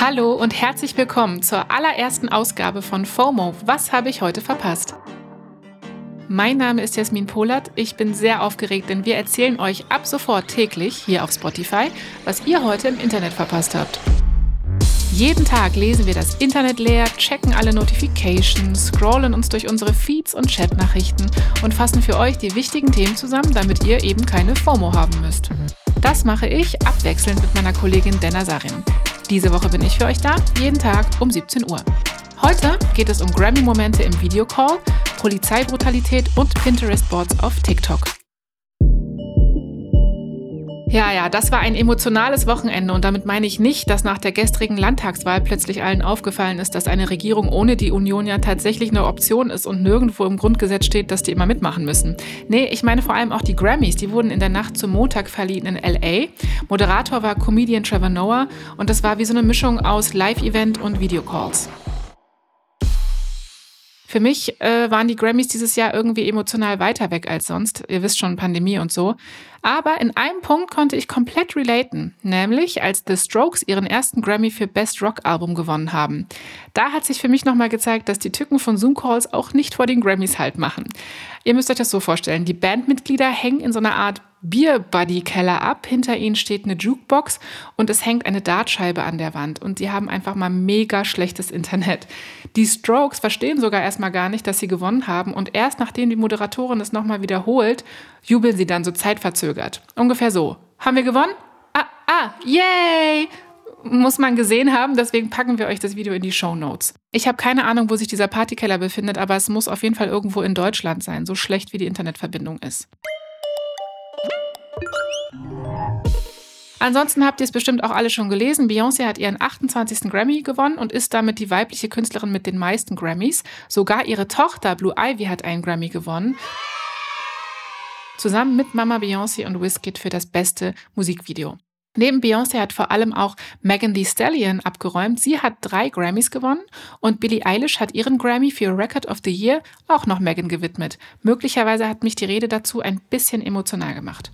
Hallo und herzlich willkommen zur allerersten Ausgabe von FOMO. Was habe ich heute verpasst? Mein Name ist Jasmin Polat. Ich bin sehr aufgeregt, denn wir erzählen euch ab sofort täglich hier auf Spotify, was ihr heute im Internet verpasst habt. Jeden Tag lesen wir das Internet leer, checken alle Notifications, scrollen uns durch unsere Feeds und Chatnachrichten und fassen für euch die wichtigen Themen zusammen, damit ihr eben keine FOMO haben müsst. Das mache ich abwechselnd mit meiner Kollegin Denna Sarin. Diese Woche bin ich für euch da, jeden Tag um 17 Uhr. Heute geht es um Grammy-Momente im Videocall, Polizeibrutalität und Pinterest-Boards auf TikTok. Ja, ja, das war ein emotionales Wochenende und damit meine ich nicht, dass nach der gestrigen Landtagswahl plötzlich allen aufgefallen ist, dass eine Regierung ohne die Union ja tatsächlich eine Option ist und nirgendwo im Grundgesetz steht, dass die immer mitmachen müssen. Nee, ich meine vor allem auch die Grammys, die wurden in der Nacht zum Montag verliehen in LA. Moderator war Comedian Trevor Noah und das war wie so eine Mischung aus Live-Event und Videocalls. Für mich äh, waren die Grammys dieses Jahr irgendwie emotional weiter weg als sonst. Ihr wisst schon, Pandemie und so. Aber in einem Punkt konnte ich komplett relaten, nämlich als The Strokes ihren ersten Grammy für Best Rock Album gewonnen haben. Da hat sich für mich nochmal gezeigt, dass die Tücken von Zoom-Calls auch nicht vor den Grammys halt machen. Ihr müsst euch das so vorstellen, die Bandmitglieder hängen in so einer Art Bier-Buddy-Keller ab. Hinter ihnen steht eine Jukebox und es hängt eine Dartscheibe an der Wand. Und die haben einfach mal mega schlechtes Internet. Die Strokes verstehen sogar erstmal gar nicht, dass sie gewonnen haben. Und erst nachdem die Moderatorin es nochmal wiederholt, jubeln sie dann so zeitverzögert. Ungefähr so. Haben wir gewonnen? Ah, ah, yay! Muss man gesehen haben, deswegen packen wir euch das Video in die Show Notes. Ich habe keine Ahnung, wo sich dieser Partykeller befindet, aber es muss auf jeden Fall irgendwo in Deutschland sein, so schlecht wie die Internetverbindung ist. Ansonsten habt ihr es bestimmt auch alle schon gelesen. Beyoncé hat ihren 28. Grammy gewonnen und ist damit die weibliche Künstlerin mit den meisten Grammys. Sogar ihre Tochter Blue Ivy hat einen Grammy gewonnen. Zusammen mit Mama Beyoncé und Wizkid für das beste Musikvideo. Neben Beyoncé hat vor allem auch Megan Thee Stallion abgeräumt. Sie hat drei Grammys gewonnen und Billie Eilish hat ihren Grammy für Record of the Year auch noch Megan gewidmet. Möglicherweise hat mich die Rede dazu ein bisschen emotional gemacht.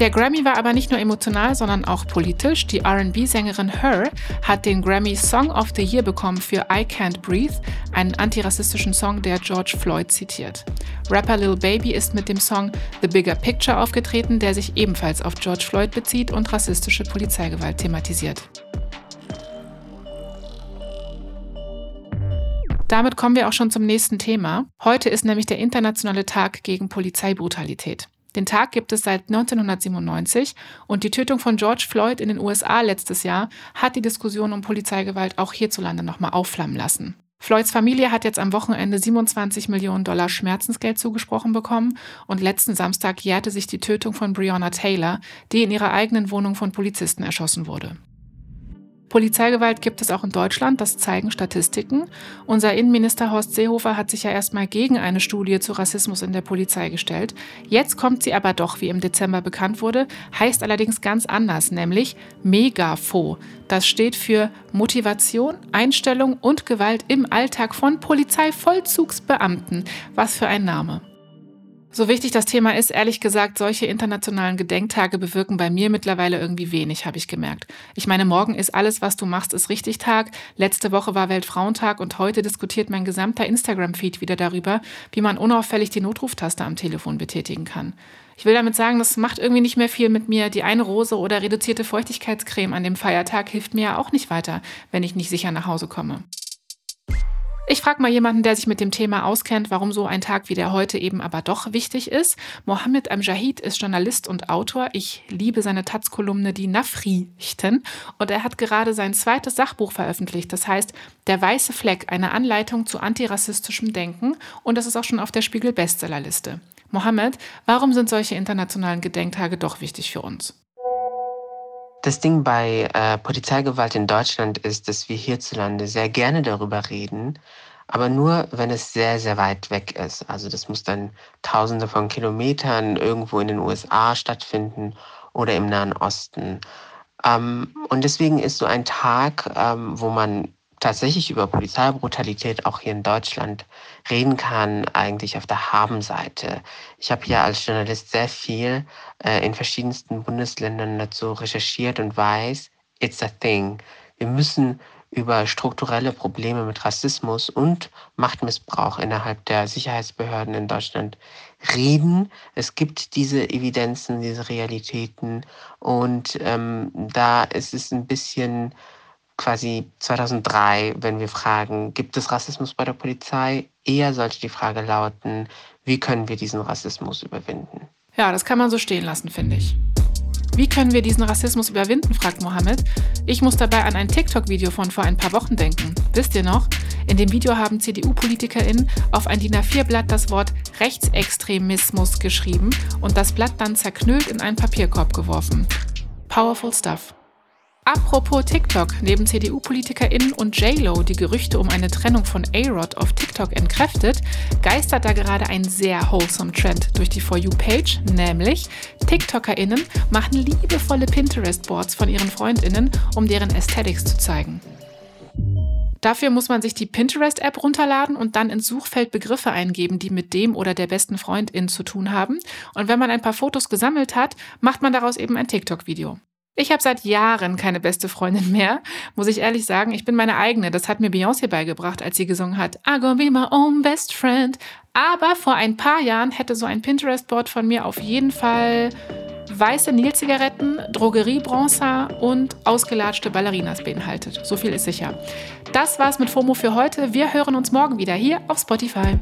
Der Grammy war aber nicht nur emotional, sondern auch politisch. Die RB-Sängerin Her hat den Grammy Song of the Year bekommen für I Can't Breathe, einen antirassistischen Song, der George Floyd zitiert. Rapper Lil Baby ist mit dem Song The Bigger Picture aufgetreten, der sich ebenfalls auf George Floyd bezieht und rassistische Polizeigewalt thematisiert. Damit kommen wir auch schon zum nächsten Thema. Heute ist nämlich der internationale Tag gegen Polizeibrutalität. Den Tag gibt es seit 1997 und die Tötung von George Floyd in den USA letztes Jahr hat die Diskussion um Polizeigewalt auch hierzulande nochmal aufflammen lassen. Floyds Familie hat jetzt am Wochenende 27 Millionen Dollar Schmerzensgeld zugesprochen bekommen und letzten Samstag jährte sich die Tötung von Breonna Taylor, die in ihrer eigenen Wohnung von Polizisten erschossen wurde. Polizeigewalt gibt es auch in Deutschland, das zeigen Statistiken. Unser Innenminister Horst Seehofer hat sich ja erstmal gegen eine Studie zu Rassismus in der Polizei gestellt. Jetzt kommt sie aber doch, wie im Dezember bekannt wurde, heißt allerdings ganz anders, nämlich Megafo. Das steht für Motivation, Einstellung und Gewalt im Alltag von Polizeivollzugsbeamten. Was für ein Name. So wichtig das Thema ist, ehrlich gesagt, solche internationalen Gedenktage bewirken bei mir mittlerweile irgendwie wenig, habe ich gemerkt. Ich meine, morgen ist alles, was du machst, ist richtig Tag. Letzte Woche war Weltfrauentag und heute diskutiert mein gesamter Instagram-Feed wieder darüber, wie man unauffällig die Notruftaste am Telefon betätigen kann. Ich will damit sagen, das macht irgendwie nicht mehr viel mit mir. Die eine Rose oder reduzierte Feuchtigkeitscreme an dem Feiertag hilft mir ja auch nicht weiter, wenn ich nicht sicher nach Hause komme. Ich frage mal jemanden, der sich mit dem Thema auskennt, warum so ein Tag wie der heute eben aber doch wichtig ist. Mohammed Amjahid ist Journalist und Autor. Ich liebe seine Taz-Kolumne Die Nafrichten und er hat gerade sein zweites Sachbuch veröffentlicht. Das heißt Der weiße Fleck, eine Anleitung zu antirassistischem Denken und das ist auch schon auf der Spiegel Bestsellerliste. Mohammed, warum sind solche internationalen Gedenktage doch wichtig für uns? Das Ding bei äh, Polizeigewalt in Deutschland ist, dass wir hierzulande sehr gerne darüber reden, aber nur, wenn es sehr, sehr weit weg ist. Also das muss dann tausende von Kilometern irgendwo in den USA stattfinden oder im Nahen Osten. Ähm, und deswegen ist so ein Tag, ähm, wo man tatsächlich über Polizeibrutalität auch hier in Deutschland reden kann, eigentlich auf der Habenseite. Ich habe hier als Journalist sehr viel äh, in verschiedensten Bundesländern dazu recherchiert und weiß, it's a thing. Wir müssen über strukturelle Probleme mit Rassismus und Machtmissbrauch innerhalb der Sicherheitsbehörden in Deutschland reden. Es gibt diese Evidenzen, diese Realitäten und ähm, da ist es ein bisschen quasi 2003, wenn wir fragen, gibt es Rassismus bei der Polizei? Eher sollte die Frage lauten, wie können wir diesen Rassismus überwinden? Ja, das kann man so stehen lassen, finde ich. Wie können wir diesen Rassismus überwinden, fragt Mohammed. Ich muss dabei an ein TikTok-Video von vor ein paar Wochen denken. Wisst ihr noch? In dem Video haben CDU-PolitikerInnen auf ein DIN A4-Blatt das Wort Rechtsextremismus geschrieben und das Blatt dann zerknüllt in einen Papierkorb geworfen. Powerful stuff. Apropos TikTok, neben CDU-PolitikerInnen und JLo, die Gerüchte um eine Trennung von A-Rod auf TikTok entkräftet, geistert da gerade ein sehr wholesome Trend durch die For You-Page, nämlich TikTokerInnen machen liebevolle Pinterest-Boards von ihren FreundInnen, um deren Aesthetics zu zeigen. Dafür muss man sich die Pinterest-App runterladen und dann ins Suchfeld Begriffe eingeben, die mit dem oder der besten Freundin zu tun haben. Und wenn man ein paar Fotos gesammelt hat, macht man daraus eben ein TikTok-Video. Ich habe seit Jahren keine beste Freundin mehr, muss ich ehrlich sagen. Ich bin meine eigene. Das hat mir Beyoncé beigebracht, als sie gesungen hat. I gonna be my own best friend. Aber vor ein paar Jahren hätte so ein Pinterest-Board von mir auf jeden Fall weiße Nil-Zigaretten, Drogeriebronzer und ausgelatschte Ballerinas beinhaltet. So viel ist sicher. Das war's mit FOMO für heute. Wir hören uns morgen wieder hier auf Spotify.